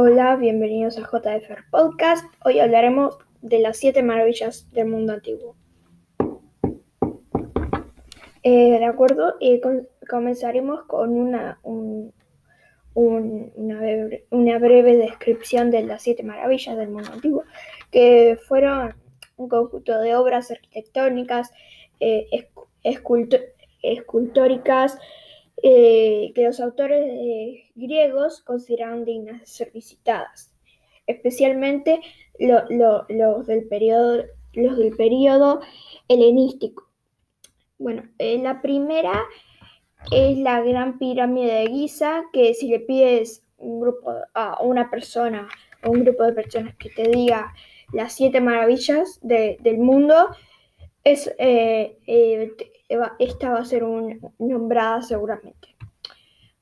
Hola, bienvenidos a JFR Podcast. Hoy hablaremos de las siete maravillas del mundo antiguo. Eh, de acuerdo, y comenzaremos con una, una, breve, descripción de las siete maravillas del mundo antiguo, que fueron un conjunto de obras arquitectónicas, eh, escultóricas, eh, que los autores griegos consideraron dignas de ser visitadas, especialmente los, del periodo, los del helenístico. Bueno, eh, la primera es la Gran Pirámide de Giza, que si le pides un grupo, a una persona o un grupo de personas que te diga las siete maravillas del mundo, es, eh, esta va a ser nombrada seguramente.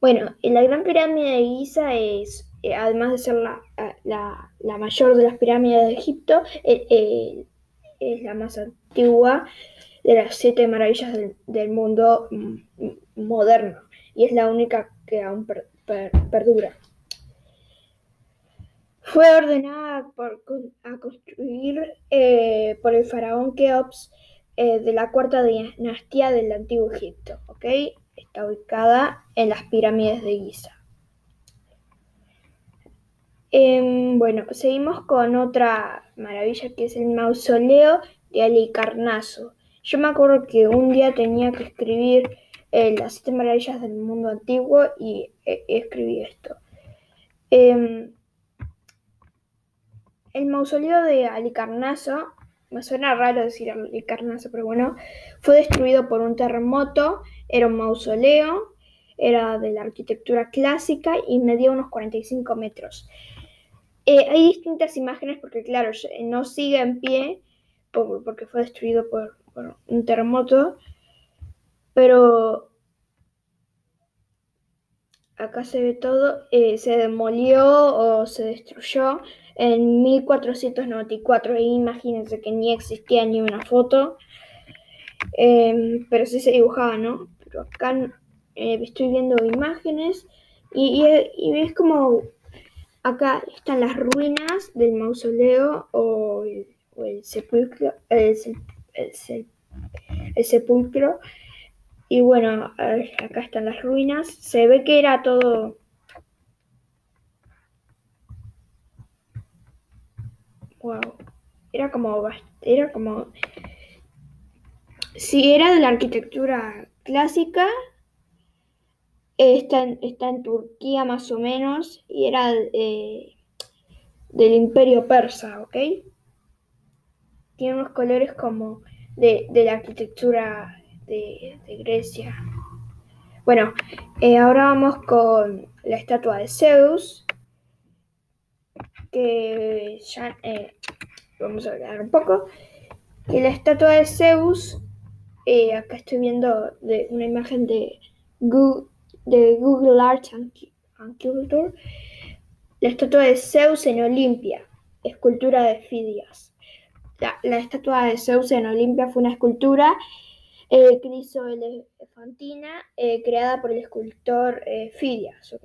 Bueno, la Gran Pirámide de Giza es, eh, además de ser la, mayor de las pirámides de Egipto, eh, eh, es la más antigua de las siete maravillas del, mundo moderno y es la única que aún perdura. Fue ordenada a construir por el faraón Keops eh, de la cuarta dinastía del Antiguo Egipto. ¿ok? Está ubicada en las pirámides de Giza. Em, bueno, seguimos con otra maravilla que es el mausoleo de Alicarnaso. Yo me acuerdo que un día tenía que escribir eh, las siete maravillas del mundo antiguo y eh, escribí esto. Em, el mausoleo de Alicarnaso me suena raro decir el carnazo, pero bueno, fue destruido por un terremoto, era un mausoleo, era de la arquitectura clásica y medía unos 45 metros. Eh, hay distintas imágenes porque, claro, no sigue en pie porque fue destruido por, un terremoto, pero acá se ve todo, eh, se demolió o se destruyó en 1494. E imagínense que ni existía ni una foto, em, pero sí se dibujaba, ¿no? Pero acá eh, estoy viendo imágenes y, ves como acá están las ruinas del mausoleo o el, sepulcro. El sepulcro. Y bueno, acá están las ruinas. Se ve que era todo Wow. Era como. Era como. Si era de la arquitectura clásica, está en, está en Turquía más o menos, y era del imperio persa, ¿ok? Tiene unos colores como de, la arquitectura de, Grecia. Bueno, eh, ahora vamos con la estatua de Zeus que ya eh, vamos a hablar un poco. Y la estatua de Zeus, eh, acá estoy viendo de una imagen de Google, de Google Arts and, Culture, la estatua de Zeus en Olimpia, escultura de Fidias. La, estatua de Zeus en Olimpia fue una escultura eh, elefantina eh, creada por el escultor Fidias, ¿ok?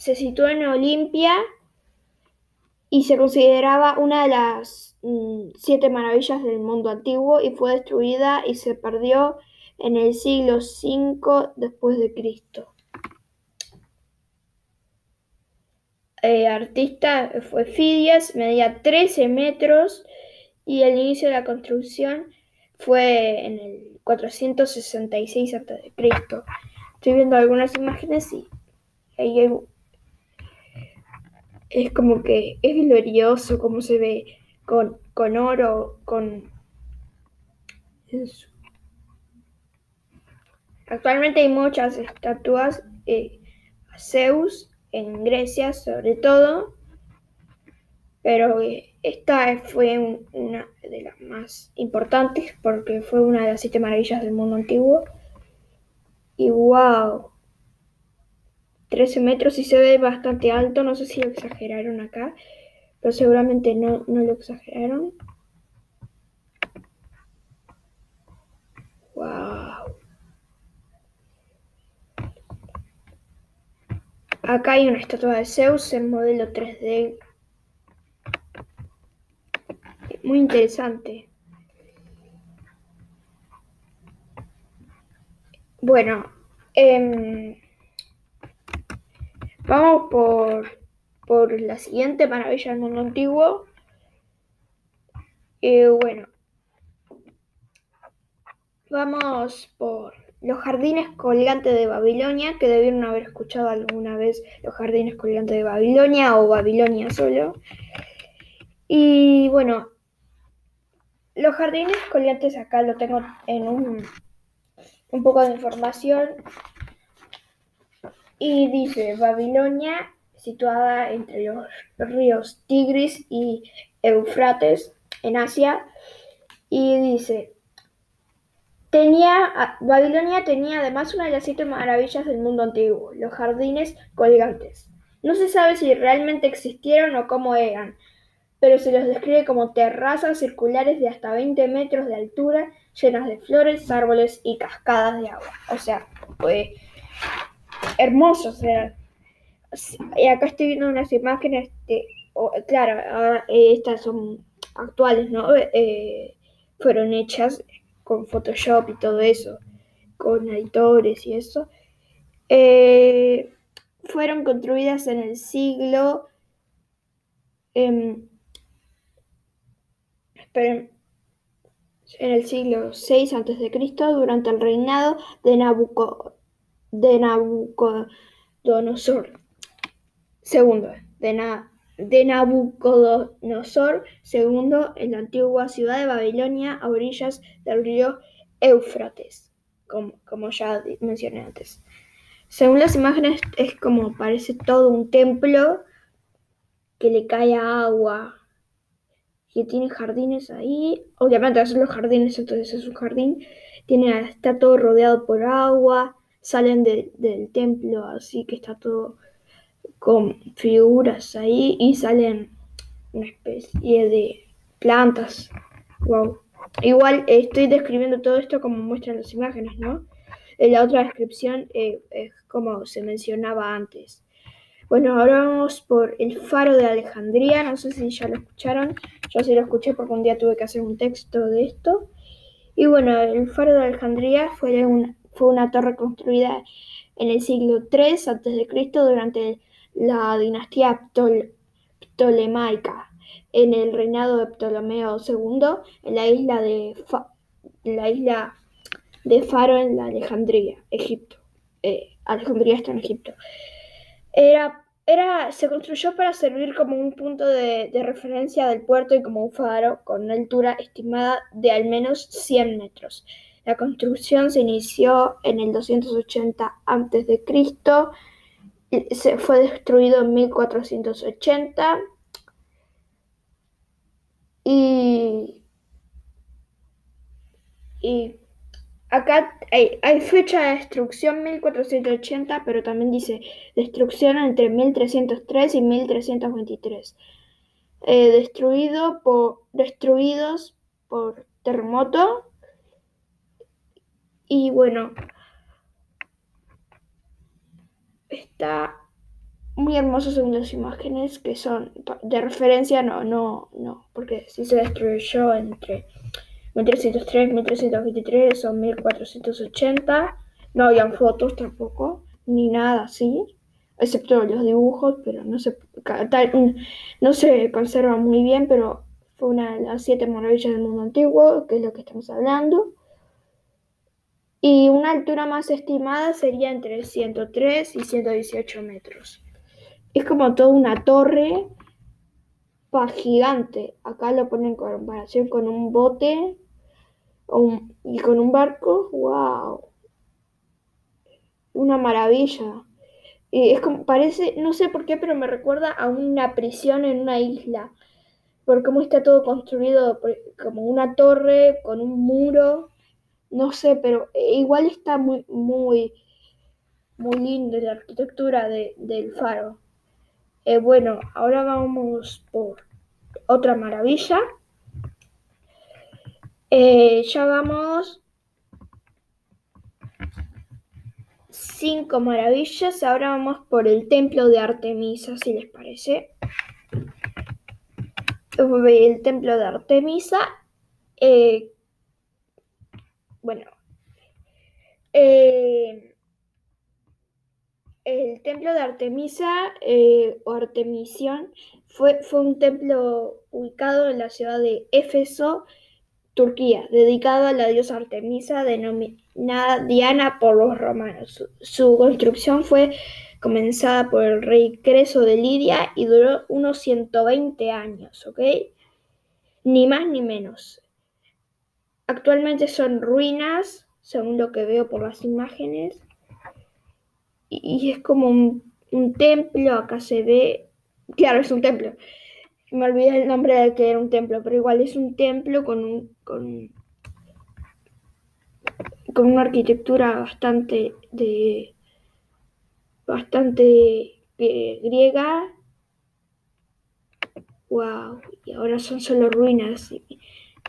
Se situó en Olimpia y se consideraba una de las mm, siete maravillas del mundo antiguo y fue destruida y se perdió en el siglo V después de Cristo. El artista fue Fidias, medía 13 metros y el inicio de la construcción fue en el 466 a.C. Estoy viendo algunas imágenes y ahí hay es como que es glorioso como se ve con, con oro, con... Actualmente hay muchas estatuas eh, a Zeus en Grecia sobre todo, pero eh, esta fue una de las más importantes porque fue una de las siete maravillas del mundo antiguo. Y wow, 13 metros y se ve bastante alto. No sé si lo exageraron acá, pero seguramente no, no lo exageraron. Wow. acá hay una estatua de Zeus en modelo 3D. Muy interesante. Bueno, em, vamos por, por la siguiente maravilla del mundo antiguo. Eh, bueno, vamos por los jardines colgantes de Babilonia, que debieron haber escuchado alguna vez los jardines colgantes de Babilonia o Babilonia solo. Y bueno, los jardines colgantes acá lo tengo en un, un poco de información. Y dice Babilonia, situada entre los ríos Tigris y Eufrates en Asia. Y dice, Tenía, Babilonia tenía además una de las siete maravillas del mundo antiguo, los jardines colgantes. No se sabe si realmente existieron o cómo eran, pero se los describe como terrazas circulares de hasta 20 metros de altura, llenas de flores, árboles y cascadas de agua. O sea, pues, hermosos eran. Y acá estoy viendo unas imágenes claro, estas son actuales, ¿no? Eh, fueron hechas con Photoshop y todo eso, con editores y eso, eh, fueron construidas en el siglo... Em, en el siglo VI a.C., durante el reinado de, de Nabucodonosor. Segundo, de, Na de Nabucodonosor II en la antigua ciudad de Babilonia a orillas del río Éufrates, como, ya mencioné antes. Según las imágenes es como parece todo un templo que le cae agua, que tiene jardines ahí. Obviamente son los jardines, entonces es un jardín. Tiene, está todo rodeado por agua. Salen del templo, así que está todo con figuras ahí y salen una especie de plantas. Wow. Igual estoy describiendo todo esto como muestran las imágenes, ¿no? En la otra descripción eh, es como se mencionaba antes. Bueno, ahora vamos por el faro de Alejandría. No sé si ya lo escucharon. Yo sí lo escuché porque un día tuve que hacer un texto de esto. Y bueno, el faro de Alejandría fue, fue una torre construida en el siglo III a.C. durante la dinastía ptolemaica en el reinado de Ptolomeo II en la isla de, Faro en la Alejandría, Egipto. Eh, Alejandría está en Egipto. Era, se construyó para servir como un punto de, de, referencia del puerto y como un faro con una altura estimada de al menos 100 metros. La construcción se inició en el 280 a.C se fue destruido en 1480 y, y acá hay, fecha de destrucción 1480, pero también dice destrucción entre 1303 y 1323. Eh, destruido por, destruidos por terremoto. Y bueno, está muy hermoso según las imágenes que son de referencia, no, no, no, porque si se destruyó entre 1303 y 1323 o 1480, no habían fotos tampoco, ni nada así, excepto los dibujos, pero no se, no se conserva muy bien, pero fue una de las siete maravillas del mundo antiguo, que es lo que estamos hablando y una altura más estimada sería entre 103 y 118 metros. Es como toda una torre gigante. Acá lo ponen en comparación con un bote y con un barco. ¡Wow! Una maravilla. Y es como, parece, no sé por qué, pero me recuerda a una prisión en una isla. Por cómo está todo construido como una torre con un muro no sé, pero igual está muy, muy, muy lindo la arquitectura del faro. Eh, bueno, ahora vamos por otra maravilla. Eh, ya vamos cinco maravillas. Ahora vamos por el templo de Artemisa, si les parece. El templo de Artemisa. Eh, bueno. Eh, el templo de Artemisa eh, o Artemisión fue, fue un templo ubicado en la ciudad de Éfeso, Turquía, dedicado a la diosa Artemisa, denominada Diana por los romanos. Su, construcción fue comenzada por el rey Creso de Lidia y duró unos 120 años, ¿ok? Ni más ni menos. Actualmente son ruinas, según lo que veo por las imágenes, y, es como un, templo, acá se ve, claro, es un templo, me olvidé el nombre de que era un templo, pero igual es un templo con un, con, con una arquitectura bastante de bastante eh, griega. Wow, y ahora son solo ruinas.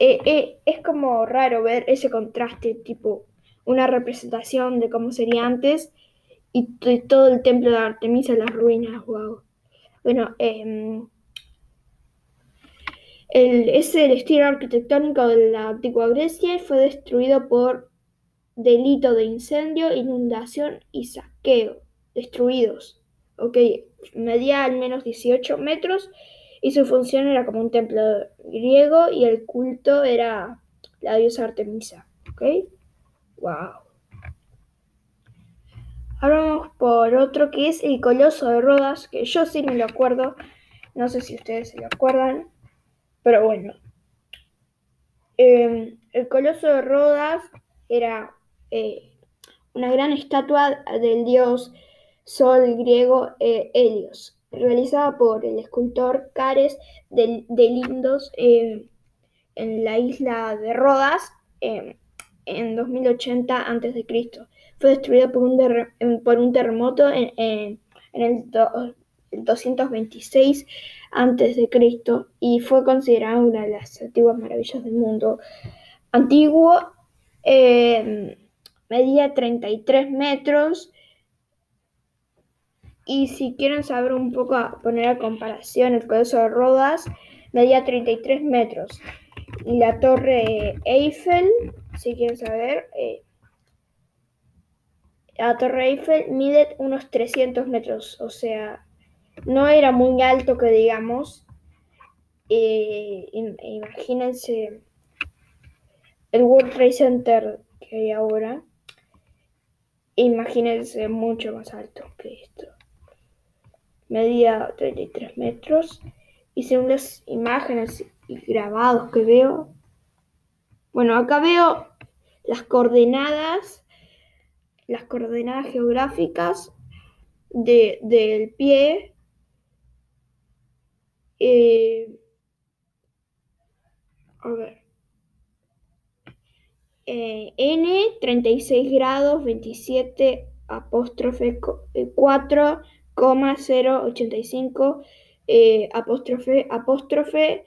Eh, eh, es como raro ver ese contraste, tipo una representación de cómo sería antes y todo el templo de Artemisa las ruinas. Wow. Bueno, eh, es el estilo arquitectónico de la antigua Grecia y fue destruido por delito de incendio, inundación y saqueo. Destruidos. Ok, medía al menos 18 metros y su función era como un templo griego y el culto era la diosa Artemisa. Ok, wow. Ahora vamos por otro que es el Coloso de Rodas, que yo sí me lo acuerdo. No sé si ustedes se lo acuerdan. Pero bueno, em, el Coloso de Rodas era eh, una gran estatua del dios sol griego eh, Helios, realizada por el escultor Cares de, Lindos em, en la isla de Rodas em, en 2080 a.C. Fue destruida por un, por un terremoto en, en el 226 a.C. y fue considerada una de las antiguas maravillas del mundo. Antiguo, eh, medía 33 metros y si quieren saber un poco, poner a comparación, el Coloso de Rodas medía 33 metros y la Torre Eiffel, si quieren saber, eh, la Torre Eiffel mide unos 300 metros, o sea, no era muy alto que digamos. Eh, imagínense el World Trade Center que hay ahora. Imagínense mucho más alto que esto. Medía 33 metros. Y según las imágenes y grabados que veo, bueno, acá veo las coordenadas, las coordenadas geográficas del pie eh, a ver. Eh, N 36 grados 27 apóstrofe 4,085 eh, apóstrofe apóstrofe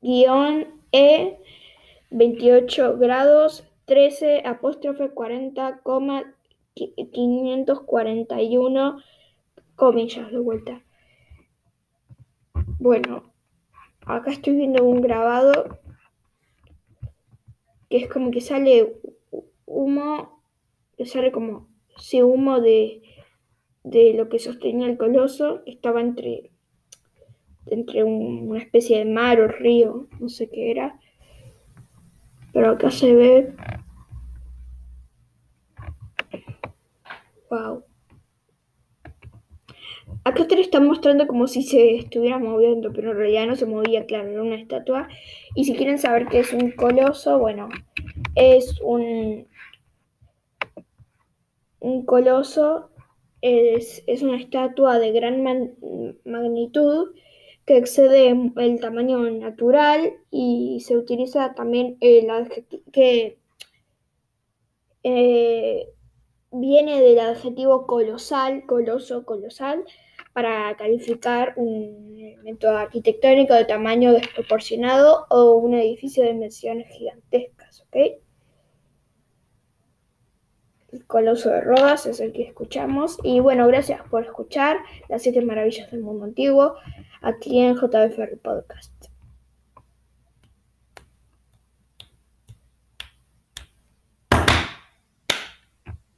guion E 28 grados 13 apóstrofe 40, 541 comillas de vuelta. Bueno, acá estoy viendo un grabado que es como que sale humo, sale como si humo de, de lo que sostenía el coloso, estaba entre, entre una especie de mar o río, no sé qué era. Pero acá se ve. Wow. Acá te lo están mostrando como si se estuviera moviendo, pero en realidad no se movía, claro, era una estatua. Y si quieren saber qué es un coloso, bueno, es un, un coloso, es, una estatua de gran magnitud que excede el tamaño natural y se utiliza también el adjetivo que eh, viene del adjetivo colosal, coloso, colosal, para calificar un elemento arquitectónico de tamaño desproporcionado o un edificio de dimensiones gigantescas. Coloso de Rodas es el que escuchamos. Y bueno, gracias por escuchar las siete maravillas del mundo antiguo aquí en JFR Podcast.